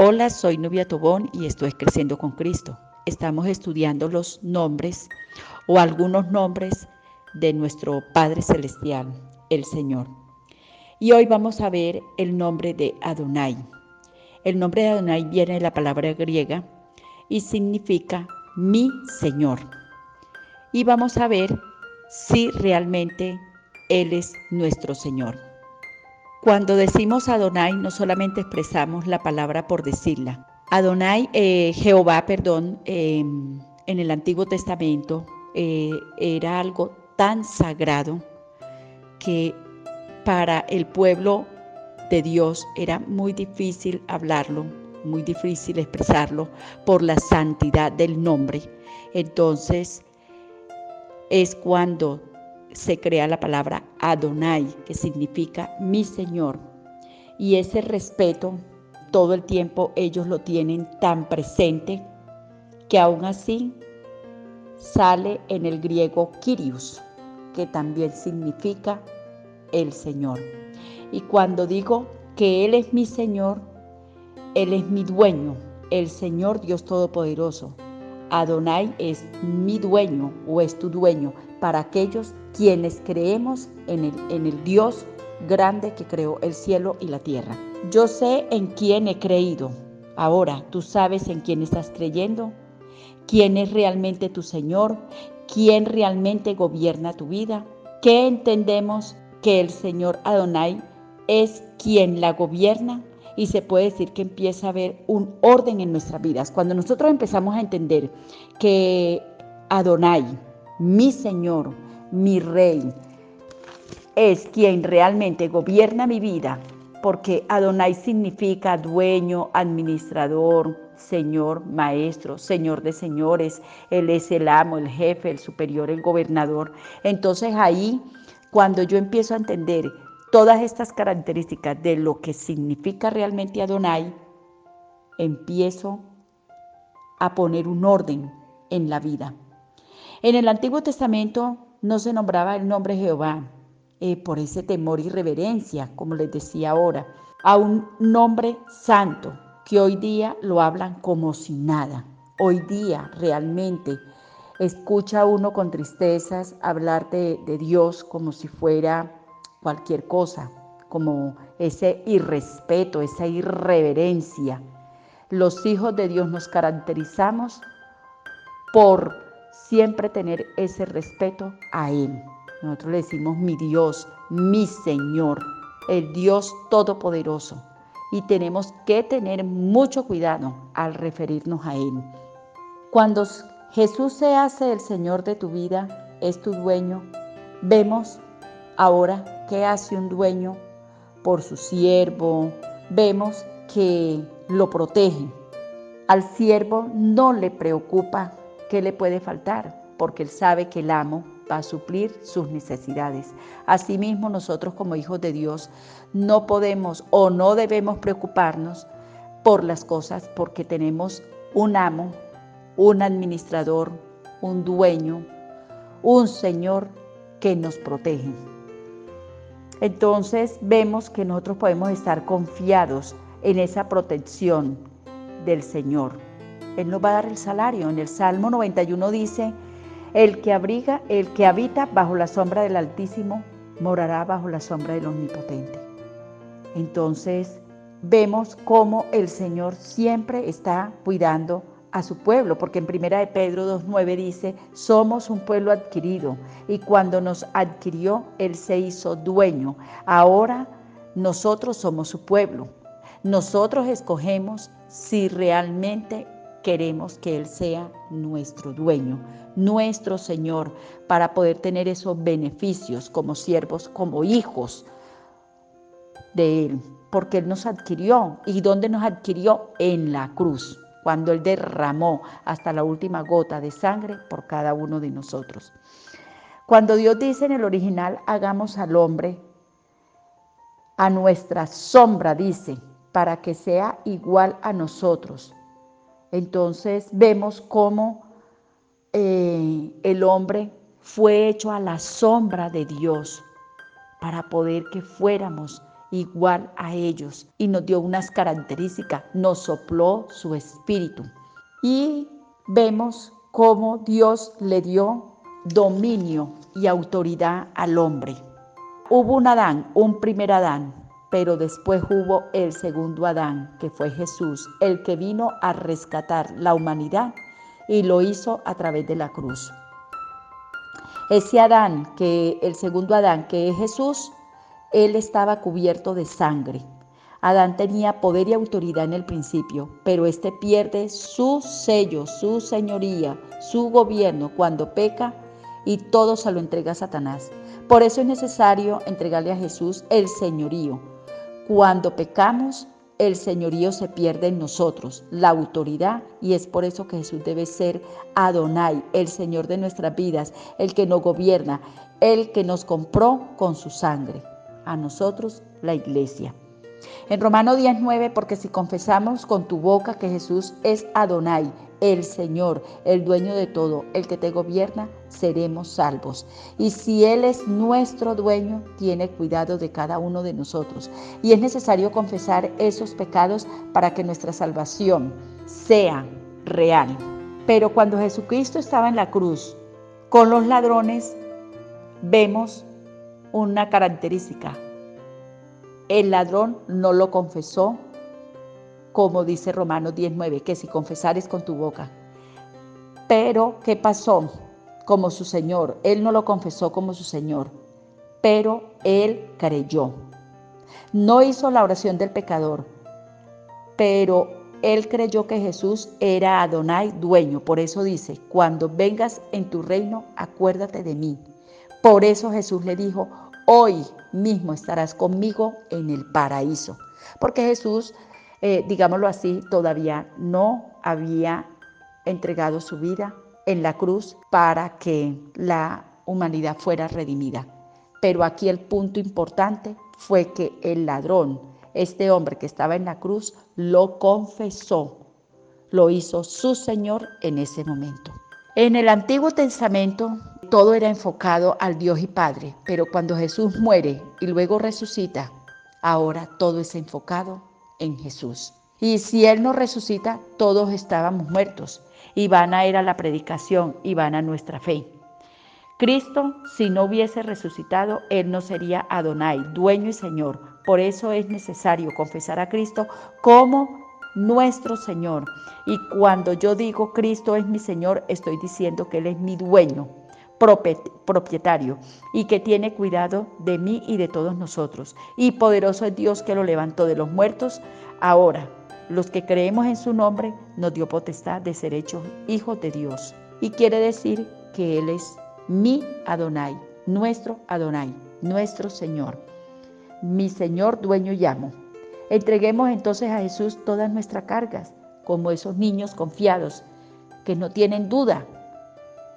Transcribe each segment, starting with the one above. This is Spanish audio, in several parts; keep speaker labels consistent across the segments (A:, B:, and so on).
A: Hola, soy Nubia Tobón y estoy Creciendo con Cristo. Estamos estudiando los nombres o algunos nombres de nuestro Padre Celestial, el Señor. Y hoy vamos a ver el nombre de Adonai. El nombre de Adonai viene de la palabra griega y significa mi Señor. Y vamos a ver si realmente Él es nuestro Señor. Cuando decimos Adonai, no solamente expresamos la palabra por decirla. Adonai, eh, Jehová, perdón, em, en el Antiguo Testamento eh, era algo tan sagrado que para el pueblo de Dios era muy difícil hablarlo, muy difícil expresarlo por la santidad del nombre. Entonces es cuando se crea la palabra Adonai, que significa mi Señor. Y ese respeto todo el tiempo ellos lo tienen tan presente que aún así sale en el griego Kyrios, que también significa el Señor. Y cuando digo que Él es mi Señor, Él es mi dueño, el Señor Dios Todopoderoso. Adonai es mi dueño o es tu dueño para aquellos quienes creemos en el, Dios grande que creó el cielo y la tierra. Yo sé en quién he creído. Ahora, ¿tú sabes en quién estás creyendo? ¿Quién es realmente tu Señor? ¿Quién realmente gobierna tu vida? ¿Qué entendemos que el Señor Adonai es quien la gobierna? Y se puede decir que empieza a haber un orden en nuestras vidas. Cuando nosotros empezamos a entender que Adonai, mi Señor, mi Rey, es quien realmente gobierna mi vida, porque Adonai significa dueño, administrador, Señor, maestro, Señor de señores, Él es el amo, el jefe, el superior, el gobernador. Entonces ahí, cuando yo empiezo a entender todas estas características de lo que significa realmente Adonai, empiezo a poner un orden en la vida. En el Antiguo Testamento no se nombraba el nombre Jehová eh, por ese temor y reverencia, como les decía ahora, a un nombre santo que hoy día lo hablan como si nada. Hoy día realmente escucha uno con tristezas hablar de, de Dios como si fuera cualquier cosa, como ese irrespeto, esa irreverencia. Los hijos de Dios nos caracterizamos por siempre tener ese respeto a Él. Nosotros le decimos mi Dios, mi Señor, el Dios Todopoderoso. Y tenemos que tener mucho cuidado al referirnos a Él. Cuando Jesús se hace el Señor de tu vida, es tu dueño, vemos ahora qué hace un dueño por su siervo, vemos que lo protege. Al siervo no le preocupa ¿Qué le puede faltar? Porque Él sabe que el amo va a suplir sus necesidades. Asimismo, nosotros como hijos de Dios no podemos o no debemos preocuparnos por las cosas porque tenemos un amo, un administrador, un dueño, un Señor que nos protege. Entonces vemos que nosotros podemos estar confiados en esa protección del Señor. Él nos va a dar el salario. En el Salmo 91 dice, el que abriga, el que habita bajo la sombra del Altísimo, morará bajo la sombra del Omnipotente. Entonces, vemos cómo el Señor siempre está cuidando a su pueblo, porque en primera de Pedro 2.9 dice, somos un pueblo adquirido y cuando nos adquirió, Él se hizo dueño. Ahora nosotros somos su pueblo. Nosotros escogemos si realmente queremos que Él sea nuestro dueño, nuestro Señor, para poder tener esos beneficios como siervos, como hijos de Él, porque Él nos adquirió. ¿Y dónde nos adquirió? En la cruz, cuando Él derramó hasta la última gota de sangre por cada uno de nosotros. Cuando Dios dice en el original, hagamos al hombre a nuestra sombra, dice, para que sea igual a nosotros entonces vemos cómo eh, el hombre fue hecho a la sombra de Dios para poder que fuéramos igual a ellos y nos dio unas características, nos sopló su espíritu. Y vemos cómo Dios le dio dominio y autoridad al hombre. Hubo un Adán, un primer Adán, pero después hubo el segundo Adán, que fue Jesús, el que vino a rescatar la humanidad y lo hizo a través de la cruz. Ese Adán, que el segundo Adán, que es Jesús, él estaba cubierto de sangre. Adán tenía poder y autoridad en el principio, pero este pierde su sello, su señoría, su gobierno cuando peca y todo se lo entrega a Satanás. Por eso es necesario entregarle a Jesús el señorío. Cuando pecamos, el señorío se pierde en nosotros, la autoridad, y es por eso que Jesús debe ser Adonai, el Señor de nuestras vidas, el que nos gobierna, el que nos compró con su sangre, a nosotros la iglesia. En Romano 10:9, porque si confesamos con tu boca que Jesús es Adonai, el Señor, el dueño de todo, el que te gobierna, seremos salvos. Y si Él es nuestro dueño, tiene cuidado de cada uno de nosotros. Y es necesario confesar esos pecados para que nuestra salvación sea real. Pero cuando Jesucristo estaba en la cruz con los ladrones, vemos una característica, el ladrón no lo confesó, como dice Romanos 19, que si confesares con tu boca. Pero, ¿qué pasó? Como su Señor. Él no lo confesó como su Señor, pero él creyó. No hizo la oración del pecador, pero él creyó que Jesús era Adonai, dueño. Por eso dice, cuando vengas en tu reino, acuérdate de mí. Por eso Jesús le dijo, hoy mismo estarás conmigo en el paraíso. Porque Jesús, eh, digámoslo así, todavía no había entregado su vida en la cruz para que la humanidad fuera redimida. Pero aquí el punto importante fue que el ladrón, este hombre que estaba en la cruz, lo confesó, lo hizo su Señor en ese momento. En el Antiguo Testamento todo era enfocado al Dios y Padre, pero cuando Jesús muere y luego resucita, ahora todo es enfocado en Jesús. Y si Él no resucita, todos estábamos muertos y van a ir a la predicación y van a nuestra fe. Cristo, si no hubiese resucitado, Él no sería Adonai, dueño y Señor. Por eso es necesario confesar a Cristo como nuestro Señor. Y cuando yo digo Cristo es mi Señor, estoy diciendo que Él es mi dueño propietario y que tiene cuidado de mí y de todos nosotros. Y poderoso es Dios que lo levantó de los muertos. Ahora, los que creemos en su nombre, nos dio potestad de ser hechos hijos de Dios. Y quiere decir que Él es mi Adonai, nuestro Adonai, nuestro Señor. Mi Señor, dueño y amo. Entreguemos entonces a Jesús todas nuestras cargas, como esos niños confiados que no tienen duda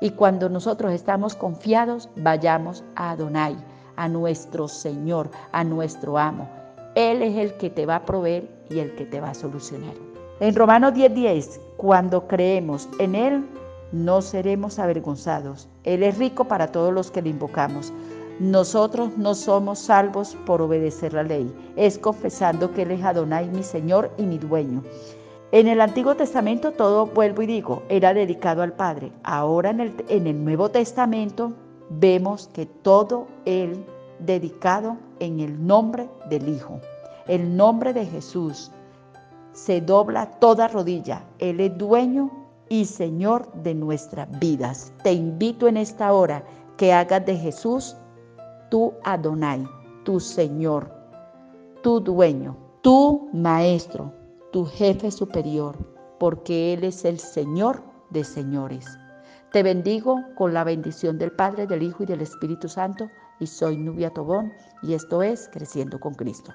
A: y cuando nosotros estamos confiados, vayamos a Adonai, a nuestro Señor, a nuestro amo. Él es el que te va a proveer y el que te va a solucionar. En Romanos 10:10, cuando creemos en Él, no seremos avergonzados. Él es rico para todos los que le invocamos. Nosotros no somos salvos por obedecer la ley, es confesando que Él es Adonai, mi Señor y mi dueño. En el Antiguo Testamento todo, vuelvo y digo, era dedicado al Padre. Ahora en el, en el Nuevo Testamento vemos que todo es dedicado en el nombre del Hijo, el nombre de Jesús. Se dobla toda rodilla. Él es dueño y Señor de nuestras vidas. Te invito en esta hora que hagas de Jesús tu Adonai, tu Señor, tu dueño, tu Maestro, tu jefe superior, porque Él es el Señor de señores. Te bendigo con la bendición del Padre, del Hijo y del Espíritu Santo, y soy Nubia Tobón, y esto es Creciendo con Cristo.